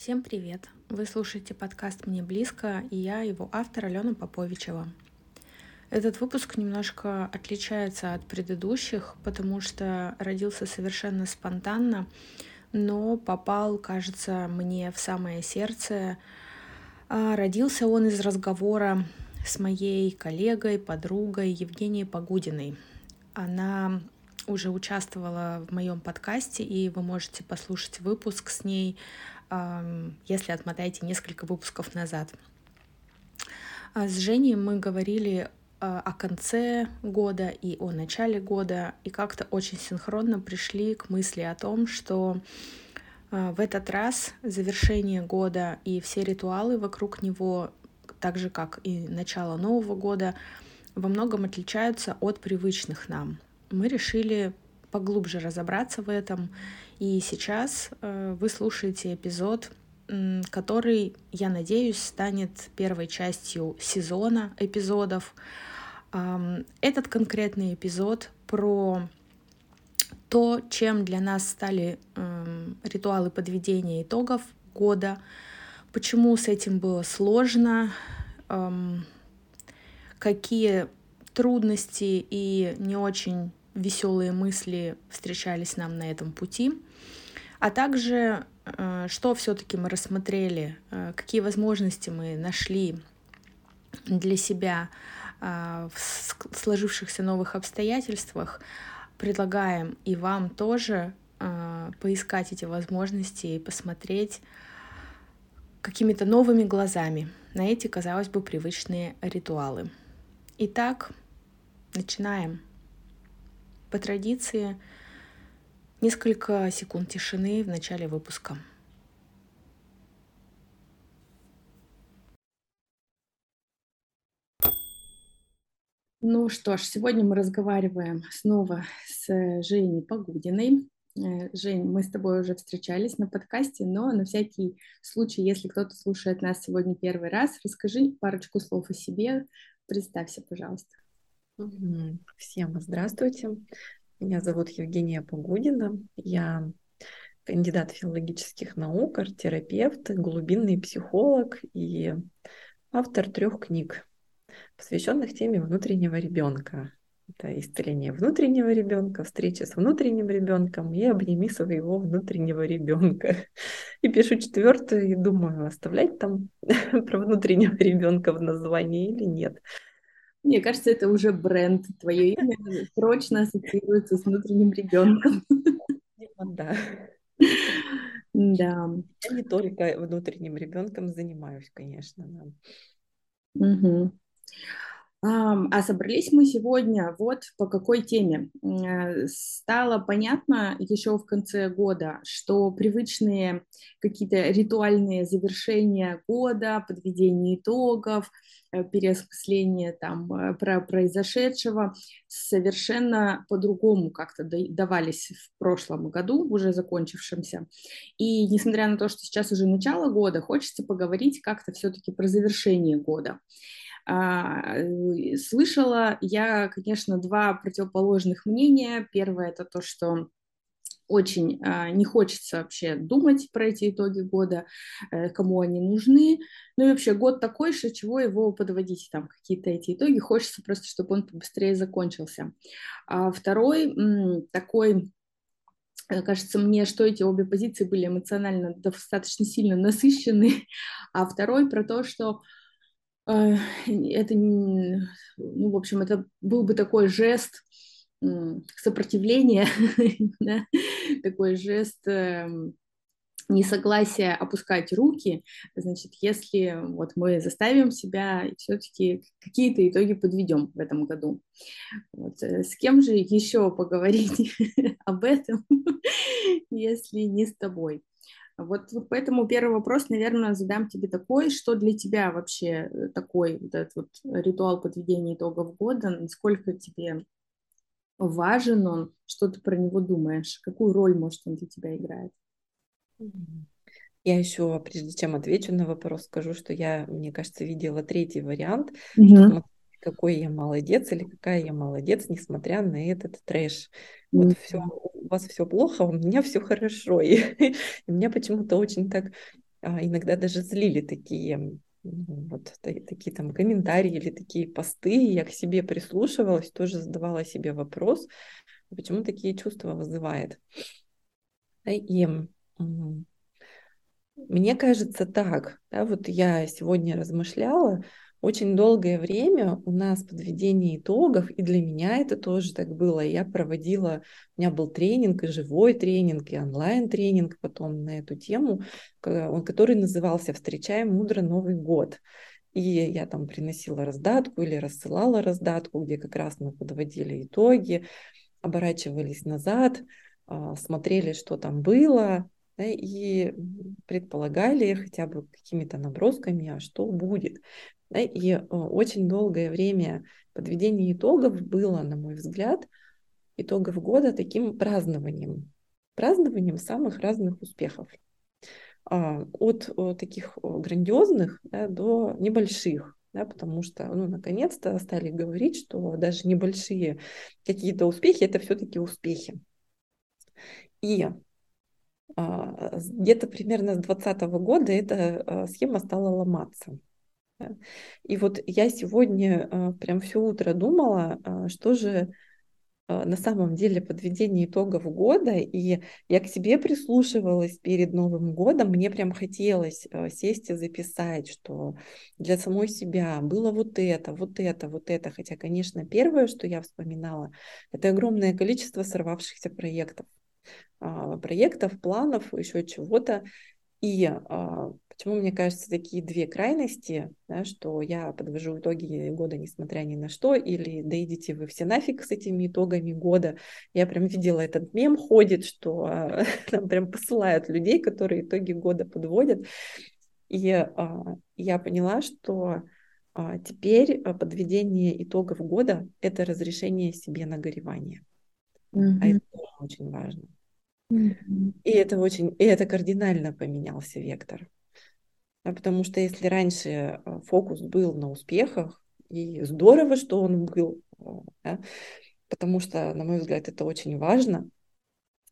Всем привет! Вы слушаете подкаст «Мне близко» и я его автор Алена Поповичева. Этот выпуск немножко отличается от предыдущих, потому что родился совершенно спонтанно, но попал, кажется, мне в самое сердце. А, родился он из разговора с моей коллегой, подругой Евгенией Погудиной. Она уже участвовала в моем подкасте, и вы можете послушать выпуск с ней если отмотаете несколько выпусков назад. А с Женей мы говорили а, о конце года и о начале года, и как-то очень синхронно пришли к мысли о том, что а, в этот раз завершение года и все ритуалы вокруг него, так же как и начало Нового года, во многом отличаются от привычных нам. Мы решили поглубже разобраться в этом и сейчас э, вы слушаете эпизод, который, я надеюсь, станет первой частью сезона эпизодов. Этот конкретный эпизод про то, чем для нас стали эм, ритуалы подведения итогов года, почему с этим было сложно, эм, какие трудности и не очень веселые мысли встречались нам на этом пути а также э, что все-таки мы рассмотрели, э, какие возможности мы нашли для себя э, в сложившихся новых обстоятельствах, предлагаем и вам тоже поискать эти возможности и посмотреть какими-то новыми глазами на эти, казалось бы, привычные ритуалы. Итак, начинаем. По традиции Несколько секунд тишины в начале выпуска. Ну что ж, сегодня мы разговариваем снова с Женей Погудиной. Э, Жень, мы с тобой уже встречались на подкасте, но на всякий случай, если кто-то слушает нас сегодня первый раз, расскажи парочку слов о себе, представься, пожалуйста. Всем здравствуйте. Меня зовут Евгения Погудина. Я кандидат филологических наук, арт-терапевт, глубинный психолог и автор трех книг, посвященных теме внутреннего ребенка. Это исцеление внутреннего ребенка, встреча с внутренним ребенком и обними своего внутреннего ребенка. И пишу четвертую и думаю, оставлять там про внутреннего ребенка в названии или нет. Мне кажется, это уже бренд. Твое имя прочно ассоциируется с внутренним ребенком. Да. Да. Я не только внутренним ребенком занимаюсь, конечно. Да. Угу. А собрались мы сегодня вот по какой теме. Э, стало понятно еще в конце года, что привычные какие-то ритуальные завершения года, подведение итогов, э, переосмысление там э, про произошедшего совершенно по-другому как-то давались в прошлом году, уже закончившемся. И несмотря на то, что сейчас уже начало года, хочется поговорить как-то все-таки про завершение года. А, э, слышала я, конечно, два противоположных мнения. Первое это то, что очень э, не хочется вообще думать про эти итоги года, э, кому они нужны. Ну и вообще год такой, что чего его подводить, там какие-то эти итоги, хочется просто, чтобы он быстрее закончился. А второй м, такой кажется мне, что эти обе позиции были эмоционально достаточно сильно насыщены, а второй про то, что это, ну, в общем, это был бы такой жест сопротивления, такой жест эм, несогласия опускать руки, значит, если вот мы заставим себя все-таки какие-то итоги подведем в этом году. Вот. Э, с кем же еще поговорить об этом, если не с тобой? Вот, поэтому первый вопрос, наверное, задам тебе такой, что для тебя вообще э, такой вот этот вот ритуал подведения итогов года, насколько тебе важен он, что ты про него думаешь, какую роль, может, он для тебя играет? Я еще, прежде чем отвечу на вопрос, скажу, что я, мне кажется, видела третий вариант, mm-hmm. Какой я молодец или какая я молодец, несмотря на этот трэш. Вот все, у вас все плохо, а у меня все хорошо. И, и меня почему-то очень так а, иногда даже злили такие вот такие там комментарии или такие посты, я к себе прислушивалась, тоже задавала себе вопрос, почему такие чувства вызывает. И мне кажется так, да, вот я сегодня размышляла, очень долгое время у нас подведение итогов, и для меня это тоже так было. Я проводила, у меня был тренинг, и живой тренинг, и онлайн-тренинг потом на эту тему, который назывался «Встречаем мудро Новый год». И я там приносила раздатку или рассылала раздатку, где как раз мы подводили итоги, оборачивались назад, а, смотрели, что там было, да, и предполагали хотя бы какими-то набросками, а что будет. Да, и э, очень долгое время подведение итогов было, на мой взгляд, итогов года таким празднованием, празднованием самых разных успехов. А, от таких грандиозных да, до небольших, да, потому что, ну, наконец-то стали говорить, что даже небольшие какие-то успехи это все-таки успехи. И а, где-то примерно с 2020 года эта схема стала ломаться. И вот я сегодня а, прям все утро думала, что же на самом деле подведение итогов года, и я к себе прислушивалась перед Новым годом, мне прям хотелось сесть и записать, что для самой себя было вот это, вот это, вот это, хотя, конечно, первое, что я вспоминала, это огромное количество сорвавшихся проектов. А, проектов, планов, еще чего-то. И а, почему, мне кажется, такие две крайности, да, что я подвожу итоги года, несмотря ни на что, или да идите вы все нафиг с этими итогами года. Я прям видела этот мем ходит, что а, там прям посылают людей, которые итоги года подводят. И а, я поняла, что а, теперь подведение итогов года – это разрешение себе на горевание. Mm-hmm. А это очень важно. И это очень, и это кардинально поменялся вектор. А потому что если раньше э, фокус был на успехах, и здорово, что он был, э, да, потому что, на мой взгляд, это очень важно,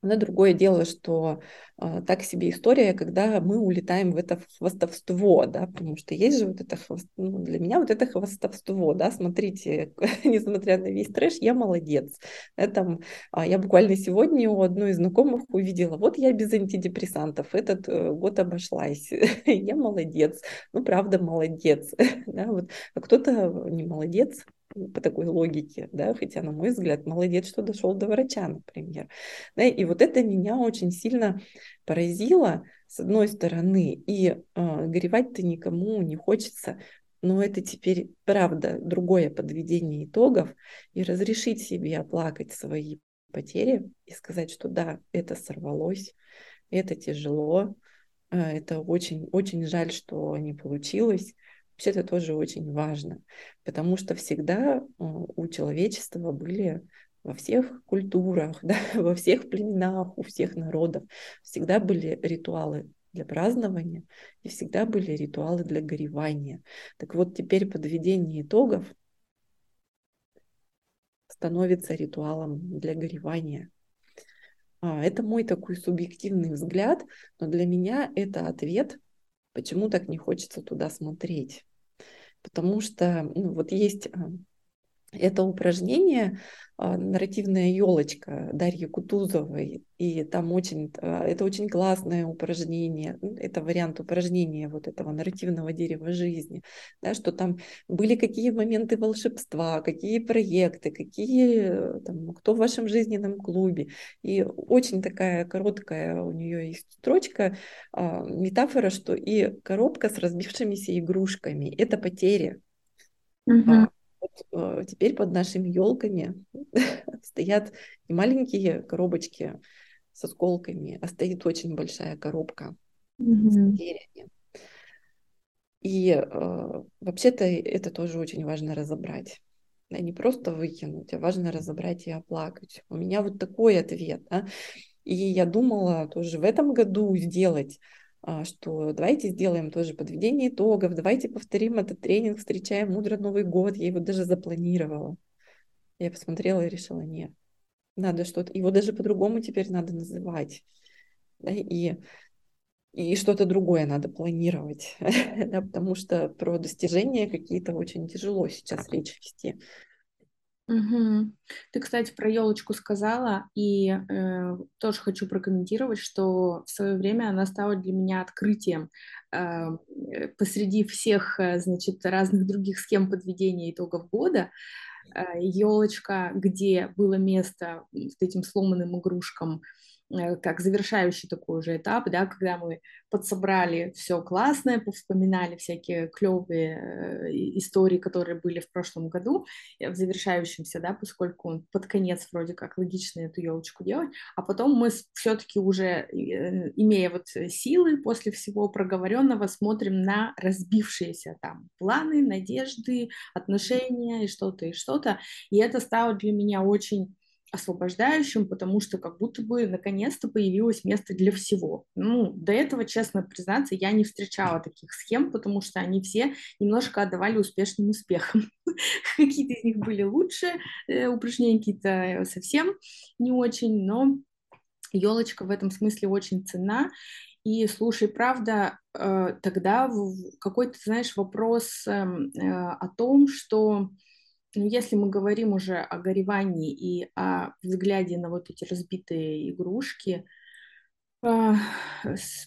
но другое дело, что э, так себе история, когда мы улетаем в это хвастовство, да, потому что есть же вот это хвост... ну, для меня вот это хвастовство, да, смотрите, несмотря на весь трэш, я молодец. Это, а, я буквально сегодня у одной из знакомых увидела, вот я без антидепрессантов этот э, год обошлась, я молодец, ну правда молодец, да, вот, а кто-то не молодец, по такой логике, да, хотя, на мой взгляд, молодец, что дошел до врача, например. Да, и вот это меня очень сильно поразило, с одной стороны, и э, горевать-то никому не хочется, но это теперь, правда, другое подведение итогов, и разрешить себе оплакать свои потери и сказать, что да, это сорвалось, это тяжело, э, это очень, очень жаль, что не получилось, Вообще это тоже очень важно, потому что всегда у человечества были во всех культурах, да, во всех племенах, у всех народов всегда были ритуалы для празднования и всегда были ритуалы для горевания. Так вот, теперь подведение итогов становится ритуалом для горевания. А, это мой такой субъективный взгляд, но для меня это ответ, почему так не хочется туда смотреть? Потому что ну, вот есть а, это упражнение а, нарративная елочка Дарьи Кутузовой, и там очень, а, это очень классное упражнение, это вариант упражнения вот этого нарративного дерева жизни, да, что там были какие моменты волшебства, какие проекты, какие, там, кто в вашем жизненном клубе, и очень такая короткая у нее есть строчка, метафора, что и коробка с разбившимися игрушками, это потери, Uh-huh. Вот, э, теперь под нашими елками стоят не маленькие коробочки с осколками, а стоит очень большая коробка mm-hmm. с потерями. И э, вообще-то это тоже очень важно разобрать. Да, не просто выкинуть, а важно разобрать и оплакать. У меня вот такой ответ. Да? И я думала тоже в этом году сделать что давайте сделаем тоже подведение итогов, давайте повторим этот тренинг, встречаем мудро Новый год. Я его даже запланировала. Я посмотрела и решила, нет, надо что-то, его даже по-другому теперь надо называть. Да, и и что-то другое надо планировать, да, потому что про достижения какие-то очень тяжело сейчас речь вести. Угу. Ты, кстати, про елочку сказала, и э, тоже хочу прокомментировать, что в свое время она стала для меня открытием э, посреди всех, э, значит, разных других схем подведения итогов года. Э, елочка, где было место этим сломанным игрушкам, как завершающий такой уже этап, да, когда мы подсобрали все классное, повспоминали всякие клевые э, истории, которые были в прошлом году, э, в завершающемся, да, поскольку под конец вроде как логично эту елочку делать, а потом мы все-таки уже, имея вот силы после всего проговоренного, смотрим на разбившиеся там планы, надежды, отношения и что-то, и что-то, и это стало для меня очень освобождающим, потому что как будто бы наконец-то появилось место для всего. Ну, до этого, честно признаться, я не встречала таких схем, потому что они все немножко отдавали успешным успехам. Какие-то из них были лучше, э, упражнения какие-то совсем не очень, но елочка в этом смысле очень ценна. И слушай, правда, э, тогда какой-то, знаешь, вопрос эм, э, о том, что если мы говорим уже о горевании и о взгляде на вот эти разбитые игрушки, э,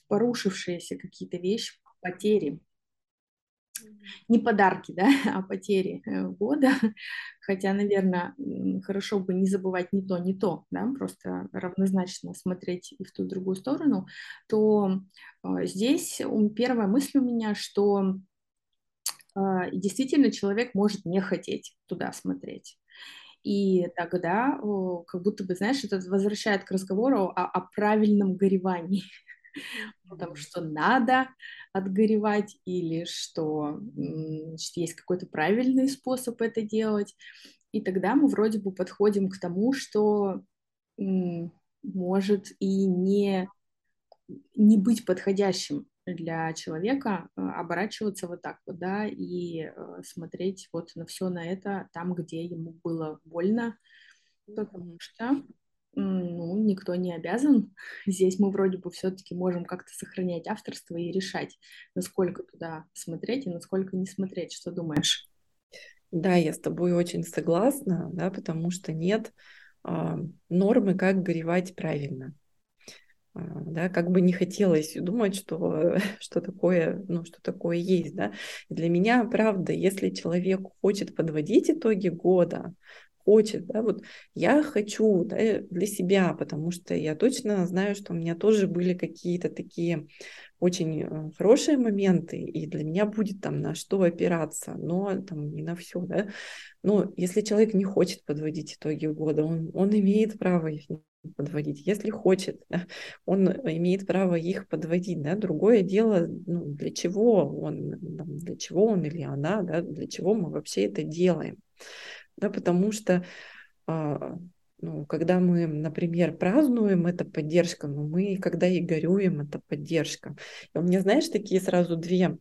порушившиеся какие-то вещи, потери, не подарки, да, а потери э, года, хотя, наверное, хорошо бы не забывать ни то, ни то, да, просто равнозначно смотреть и в ту, и в другую сторону, то э, здесь первая мысль у меня, что а, и действительно человек может не хотеть туда смотреть. И тогда как будто бы, знаешь, это возвращает к разговору о, о правильном горевании. Потому что надо отгоревать или что значит, есть какой-то правильный способ это делать. И тогда мы вроде бы подходим к тому, что может и не, не быть подходящим для человека э, оборачиваться вот так вот, да, и э, смотреть вот на все на это там, где ему было больно, потому что ну, никто не обязан. Здесь мы вроде бы все-таки можем как-то сохранять авторство и решать, насколько туда смотреть и насколько не смотреть. Что думаешь? Да, я с тобой очень согласна, да, потому что нет э, нормы, как горевать правильно. А, да, как бы не хотелось думать, что, что, такое, ну, что такое есть. Да. для меня, правда, если человек хочет подводить итоги года, хочет, да, вот я хочу да, для себя, потому что я точно знаю, что у меня тоже были какие-то такие очень э, хорошие моменты, и для меня будет там на что опираться, но там не на все, да. Но если человек не хочет подводить итоги года, он, он имеет право их подводить, если хочет, да, он имеет право их подводить, да, другое дело, ну, для чего он, для чего он или она, да, для чего мы вообще это делаем, да, потому что а, ну, когда мы, например, празднуем, это поддержка, но мы, когда и горюем, это поддержка. И у меня, знаешь, такие сразу две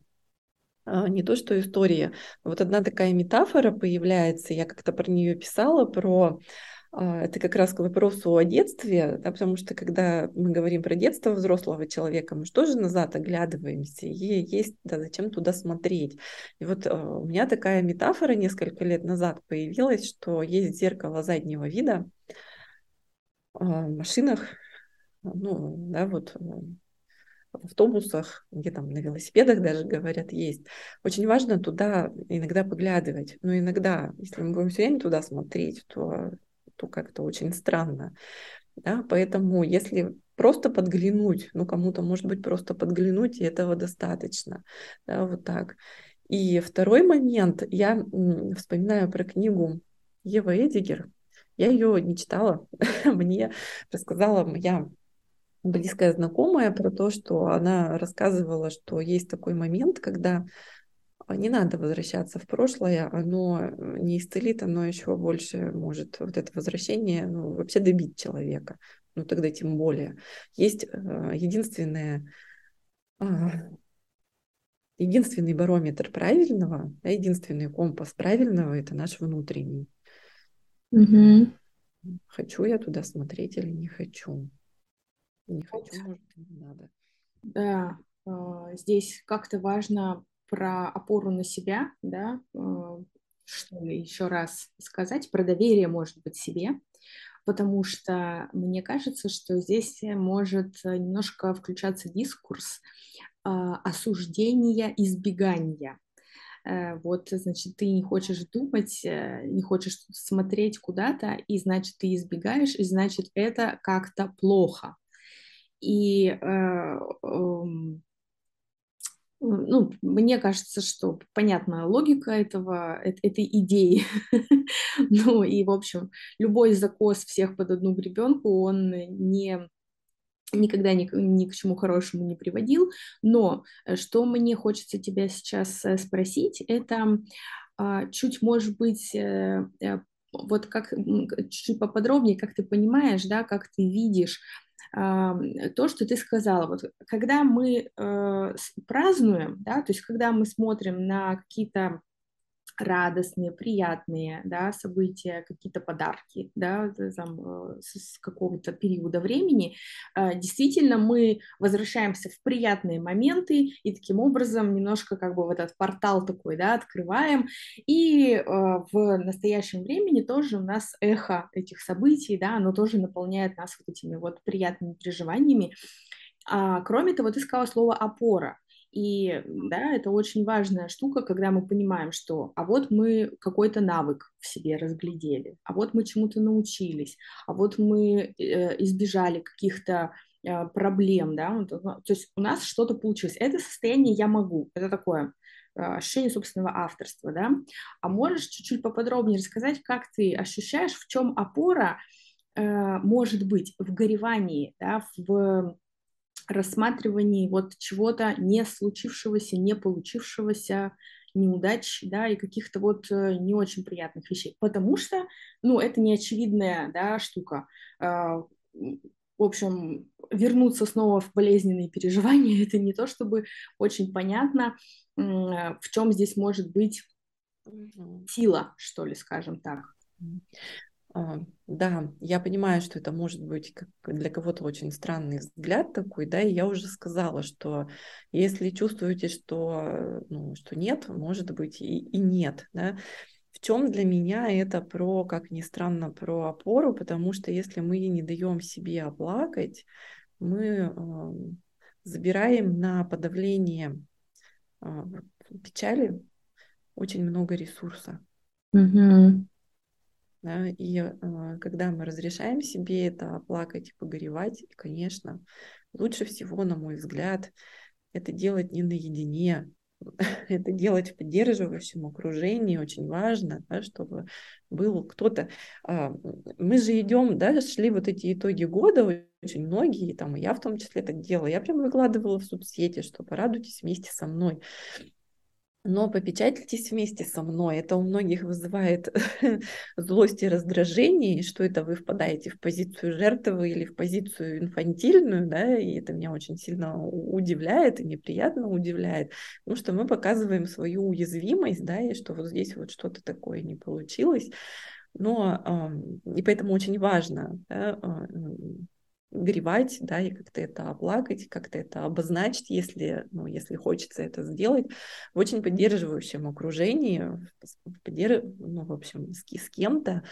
а, не то что история, вот одна такая метафора появляется, я как-то про нее писала, про это как раз к вопросу о детстве, да, потому что когда мы говорим про детство взрослого человека, мы же тоже назад оглядываемся, и есть, да, зачем туда смотреть. И вот а, у меня такая метафора несколько лет назад появилась, что есть зеркало заднего вида а, в машинах, ну, да, вот в автобусах, где там на велосипедах даже говорят, есть. Очень важно туда иногда поглядывать. Но иногда, если мы будем все время туда смотреть, то то как-то очень странно. Да? Поэтому если просто подглянуть, ну кому-то может быть просто подглянуть, и этого достаточно. Да, вот так. И второй момент, я вспоминаю про книгу Ева Эдигер. Я ее не читала, мне рассказала моя близкая знакомая про то, что она рассказывала, что есть такой момент, когда не надо возвращаться в прошлое, оно э, не исцелит, оно еще больше может вот это возвращение ну, вообще добить человека. Ну тогда тем более. Есть э, единственное, а, единственный барометр правильного, да, единственный компас правильного это наш внутренний. Угу. Хочу я туда смотреть или не хочу? Не хочу, может, не надо. Да, здесь как-то важно про опору на себя, да, что еще раз сказать, про доверие, может быть, себе, потому что мне кажется, что здесь может немножко включаться дискурс осуждения, избегания. Э, вот, значит, ты не хочешь думать, э, не хочешь смотреть куда-то, и, значит, ты избегаешь, и, значит, это как-то плохо. И э, э, ну, мне кажется, что понятна логика этого, этой идеи. ну и, в общем, любой закос всех под одну гребенку, он не никогда ни, ни к чему хорошему не приводил. Но э, что мне хочется тебя сейчас э, спросить, это а, чуть, может быть, э, вот как чуть-чуть поподробнее, как ты понимаешь, да, как ты видишь то, что ты сказала. Вот когда мы э, празднуем, да, то есть когда мы смотрим на какие-то радостные, приятные да, события, какие-то подарки да, там, э, с какого-то периода времени, э, действительно мы возвращаемся в приятные моменты и таким образом немножко как бы в этот портал такой да, открываем. И э, в настоящем времени тоже у нас эхо этих событий, да, оно тоже наполняет нас вот этими вот приятными переживаниями. А, кроме того, ты сказала слово «опора». И да, это очень важная штука, когда мы понимаем, что а вот мы какой-то навык в себе разглядели, а вот мы чему-то научились, а вот мы э, избежали каких-то э, проблем, да, то есть у нас что-то получилось. Это состояние я могу, это такое э, ощущение собственного авторства, да. А можешь чуть-чуть поподробнее рассказать, как ты ощущаешь, в чем опора э, может быть в горевании, да, в рассматривании вот чего-то не случившегося, не получившегося, неудач, да, и каких-то вот э, не очень приятных вещей, потому что, ну, это не очевидная, да, штука. А, в общем, вернуться снова в болезненные переживания, это не то, чтобы очень понятно, в чем здесь может быть сила, что ли, скажем так. А, да, я понимаю, что это может быть для кого-то очень странный взгляд такой, да, и я уже сказала, что если чувствуете, что, ну, что нет, может быть и, и нет, да. В чем для меня это про, как ни странно, про опору, потому что если мы не даем себе оплакать, мы забираем на подавление э, печали очень много ресурса. Mm-hmm. Да, и э, когда мы разрешаем себе это плакать и погоревать, конечно, лучше всего, на мой взгляд, это делать не наедине, это делать в поддерживающем окружении очень важно, да, чтобы был кто-то. Э, мы же идем, да, шли вот эти итоги года, очень многие, там, и я в том числе так делала, я прям выкладывала в соцсети, что порадуйтесь вместе со мной но попечательтесь вместе со мной. Это у многих вызывает злость и раздражение, что это вы впадаете в позицию жертвы или в позицию инфантильную, да, и это меня очень сильно удивляет и неприятно удивляет, потому что мы показываем свою уязвимость, да, и что вот здесь вот что-то такое не получилось, но и поэтому очень важно да, а, горевать, да, и как-то это оплакать, как-то это обозначить, если, ну, если хочется это сделать, в очень поддерживающем окружении, поддерж... ну, в общем, с, с кем-то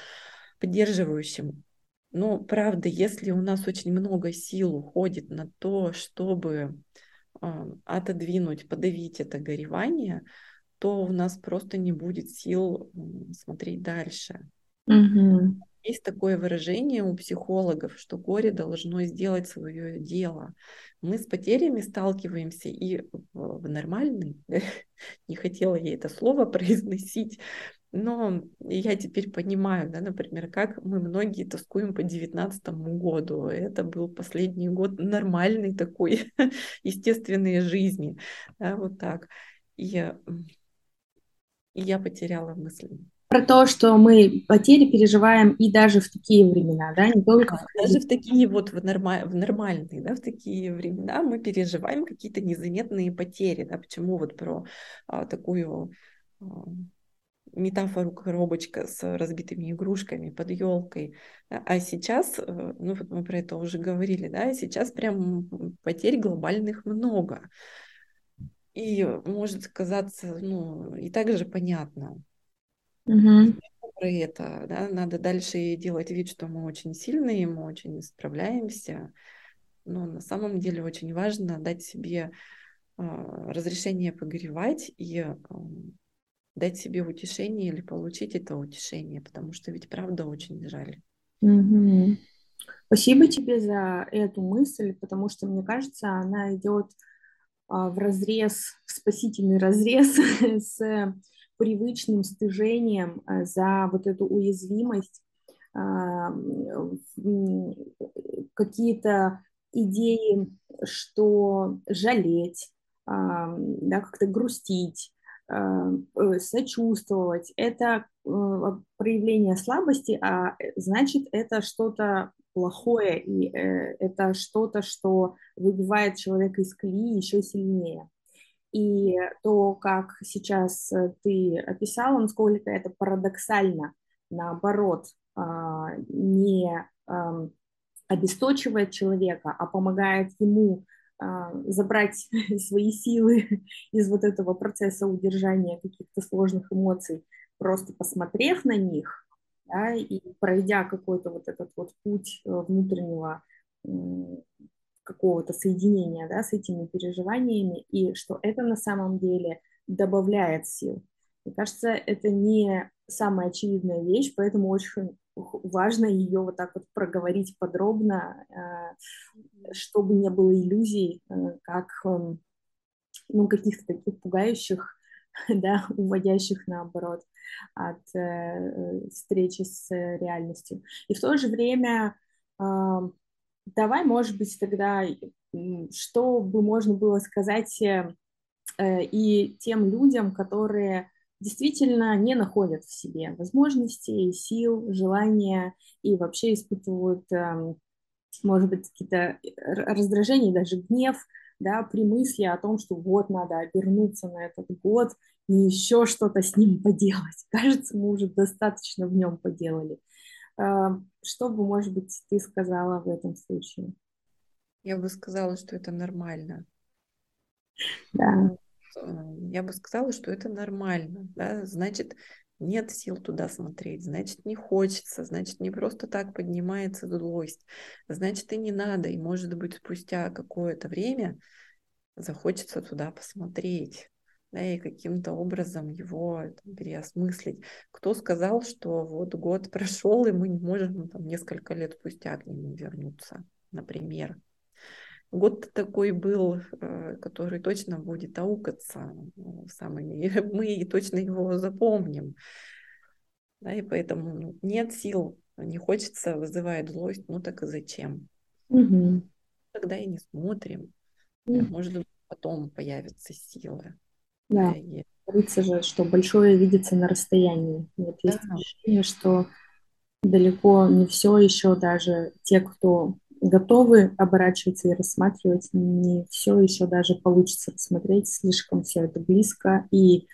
поддерживающим. Но, правда, если у нас очень много сил уходит на то, чтобы э, отодвинуть, подавить это горевание, то у нас просто не будет сил смотреть дальше. Mm-hmm. Есть такое выражение у психологов, что горе должно сделать свое дело. Мы с потерями сталкиваемся и в, нормальной, не хотела я это слово произносить, но я теперь понимаю, да, например, как мы многие тоскуем по девятнадцатому году. Это был последний год нормальной такой естественной жизни. Да, вот так. И, и я потеряла мысли про то, что мы потери переживаем и даже в такие времена, да, не только в... даже в такие вот в, норма... в нормальные, да, в такие времена мы переживаем какие-то незаметные потери, да, почему вот про а, такую а, метафору коробочка с разбитыми игрушками под елкой. А сейчас, э, ну вот мы про это уже говорили, да, сейчас прям потерь глобальных много. И может казаться, ну, и также понятно. Угу. Про это, да, надо дальше делать вид, что мы очень сильные, мы очень справляемся. Но на самом деле очень важно дать себе э, разрешение погоревать и э, дать себе утешение или получить это утешение, потому что ведь правда очень жаль. Угу. Спасибо тебе за эту мысль, потому что, мне кажется, она идет а, в разрез, в спасительный разрез с привычным стыжением а, за вот эту уязвимость, а, какие-то идеи, что жалеть, да, как-то грустить, Э, э, сочувствовать, это э, проявление слабости, а значит, это что-то плохое, и это что-то, что выбивает человека из колеи еще сильнее. И то, как сейчас ты описала, насколько это парадоксально, наоборот, а, не обесточивает человека, а помогает ему а, забрать свои силы из вот этого процесса удержания каких-то сложных эмоций, просто посмотрев на них, да, и пройдя какой-то вот этот вот путь э, внутреннего какого-то соединения да, с этими переживаниями, и что это на самом деле добавляет сил. Мне кажется, это не самая очевидная вещь, поэтому очень важно ее вот так вот проговорить подробно, э, чтобы не было иллюзий, э, как эм, ну, каких-то таких пугающих, да, уводящих наоборот от э, встречи с реальностью. И в то же время давай, может быть, тогда, что бы можно было сказать и тем людям, которые действительно не находят в себе возможностей, сил, желания и вообще испытывают, эм, может быть, какие-то раздражения, даже гнев, да, при мысли о том, что вот надо обернуться на этот год и еще что-то с ним поделать. Кажется, мы уже достаточно в нем поделали. Эм, что бы, может быть, ты сказала в этом случае? Я бы сказала, что это нормально. Да. Э, я бы сказала, что это нормально. Да? Значит, нет сил туда смотреть, значит, не хочется, значит, не просто так поднимается злость, значит, и не надо, и, может быть, спустя какое-то время захочется туда посмотреть, да, и каким-то образом его там, переосмыслить. Кто сказал, что вот год прошел, и мы не можем там, несколько лет спустя к нему вернуться, например? Год такой был, э, который точно будет аукаться ну, самыми. Мы точно его запомним. Да, и поэтому ну, нет сил, не хочется, вызывает злость, ну так и зачем? Угу. Тогда и не смотрим. Угу. Может быть, потом появятся силы. Да, и... говорится же, что большое видится на расстоянии. Вот да. есть ощущение, что далеко не все еще даже те, кто готовы оборачиваться и рассматривать, не все еще даже получится рассмотреть, слишком все это близко, и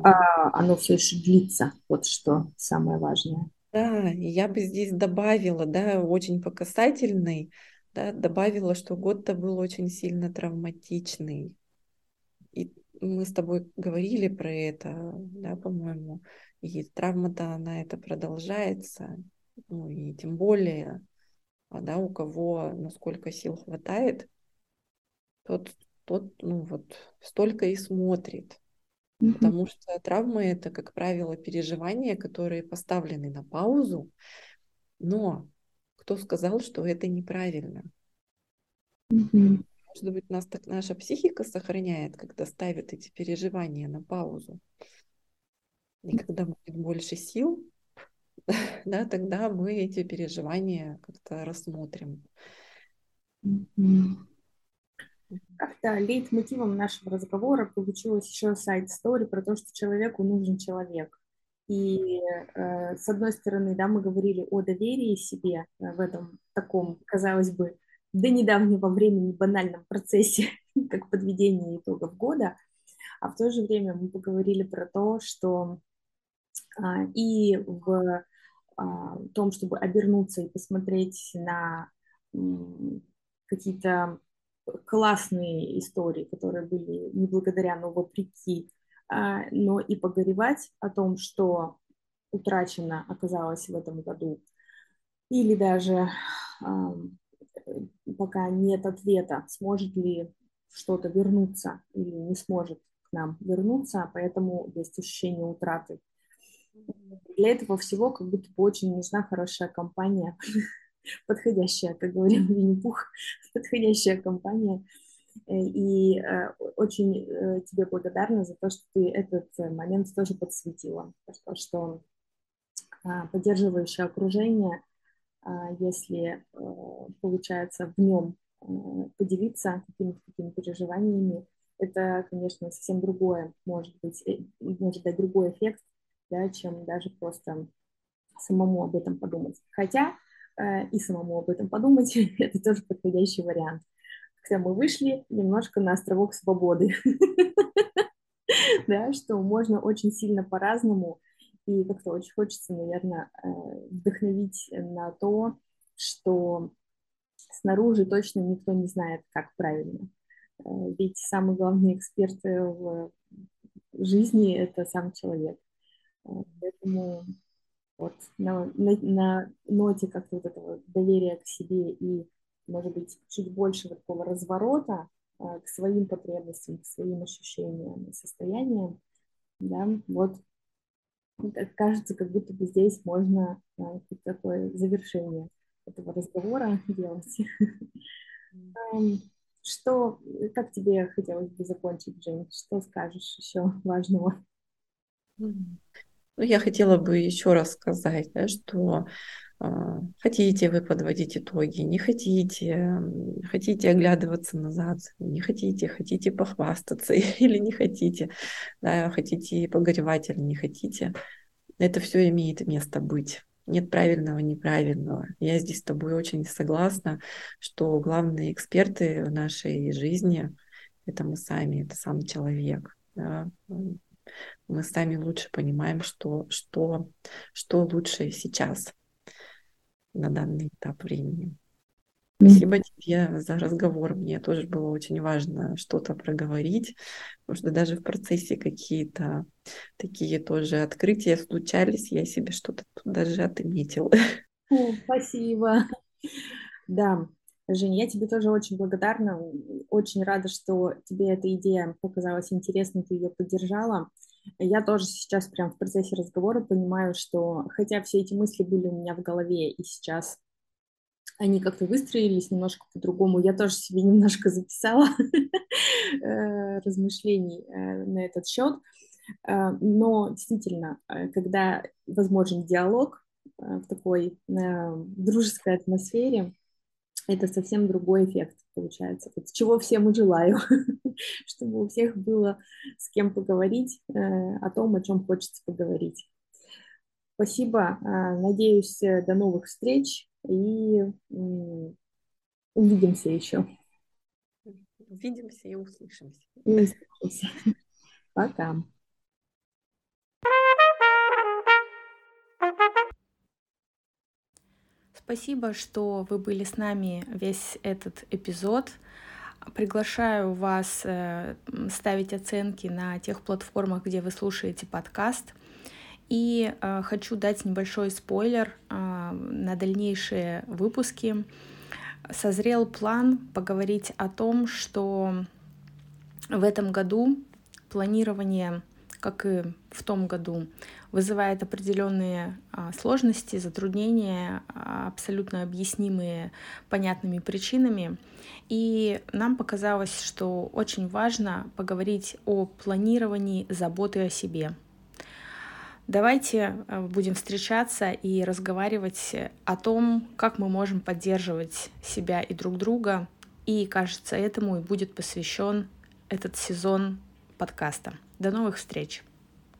а, оно все еще длится, вот что самое важное. Да, я бы здесь добавила, да, очень по касательной, да, добавила, что год-то был очень сильно травматичный. И мы с тобой говорили про это, да, по-моему, и травма-то, она это продолжается, ну и тем более а да, у кого насколько сил хватает, тот, тот ну вот, столько и смотрит. Mm-hmm. Потому что травмы это, как правило, переживания, которые поставлены на паузу, но кто сказал, что это неправильно? Mm-hmm. Может быть, нас так наша психика сохраняет, когда ставит эти переживания на паузу. И когда будет больше сил, да, тогда мы эти переживания как-то рассмотрим. Как-то лейтмотивом нашего разговора получилось еще сайт стори про то, что человеку нужен человек. И э, с одной стороны, да, мы говорили о доверии себе э, в этом таком, казалось бы, до недавнего времени банальном процессе, как подведение итогов года, а в то же время мы поговорили про то, что а, и в а, том, чтобы обернуться и посмотреть на какие-то классные истории, которые были не благодаря, но вопреки, а, но и погоревать о том, что утрачено оказалось в этом году, или даже пока нет ответа, сможет ли что-то вернуться или не сможет к нам вернуться, поэтому есть ощущение утраты. Для этого всего как будто бы очень нужна хорошая компания, подходящая, как говорил Винни-Пух, подходящая компания. Э, и э, очень э, тебе благодарна за то, что ты этот момент тоже подсветила. То, что а, поддерживающее окружение, а, если получается в нем поделиться какими-то такими переживаниями, это, конечно, совсем другое, может быть, может дать другой эффект, да, чем даже просто самому об этом подумать. Хотя э, и самому об этом подумать – это тоже подходящий вариант. Когда мы вышли немножко на островок свободы, да, что можно очень сильно по-разному, и как-то очень хочется, наверное, э, вдохновить на то, что снаружи точно никто не знает, как правильно. Э, ведь самый главный эксперт в жизни – это сам человек. Поэтому вот на, на, на ноте как-то вот этого доверия к себе и, может быть, чуть больше вот такого разворота к своим потребностям, к своим ощущениям и состояниям, да, вот кажется, как будто бы здесь можно а, такое завершение этого разговора делать. Что, как тебе хотелось бы закончить, Жень? Что скажешь еще важного? Ну, я хотела бы еще раз сказать, да, что хотите вы подводить итоги, не хотите, хотите оглядываться назад, не хотите, хотите похвастаться или не хотите, да, хотите погоревать или не хотите. Это все имеет место быть. Нет правильного, неправильного. Я здесь с тобой очень согласна, что главные эксперты в нашей жизни — это мы сами, это сам человек. Да? мы сами лучше понимаем, что, что, что лучше сейчас на данный этап времени. Спасибо тебе за разговор. Мне тоже было очень важно что-то проговорить, потому что даже в процессе какие-то такие тоже открытия случались, я себе что-то тут даже отметила. О, спасибо. Да, Женя, я тебе тоже очень благодарна, очень рада, что тебе эта идея показалась интересной, ты ее поддержала. Я тоже сейчас прям в процессе разговора понимаю, что хотя все эти мысли были у меня в голове, и сейчас они как-то выстроились немножко по-другому, я тоже себе немножко записала э, размышлений э, на этот счет. Э, но действительно, когда возможен диалог в такой дружеской атмосфере, это совсем другой эффект получается. Вот чего всем и желаю, чтобы у всех было с кем поговорить э, о том, о чем хочется поговорить. Спасибо. Э, надеюсь, э, до новых встреч и увидимся еще. Увидимся и услышимся. И услышимся. Пока. Спасибо, что вы были с нами весь этот эпизод. Приглашаю вас э, ставить оценки на тех платформах, где вы слушаете подкаст. И э, хочу дать небольшой спойлер э, на дальнейшие выпуски. Созрел план поговорить о том, что в этом году планирование, как и в том году, вызывает определенные а, сложности, затруднения, а, абсолютно объяснимые понятными причинами. И нам показалось, что очень важно поговорить о планировании заботы о себе. Давайте а, будем встречаться и разговаривать о том, как мы можем поддерживать себя и друг друга. И, кажется, этому и будет посвящен этот сезон подкаста. До новых встреч!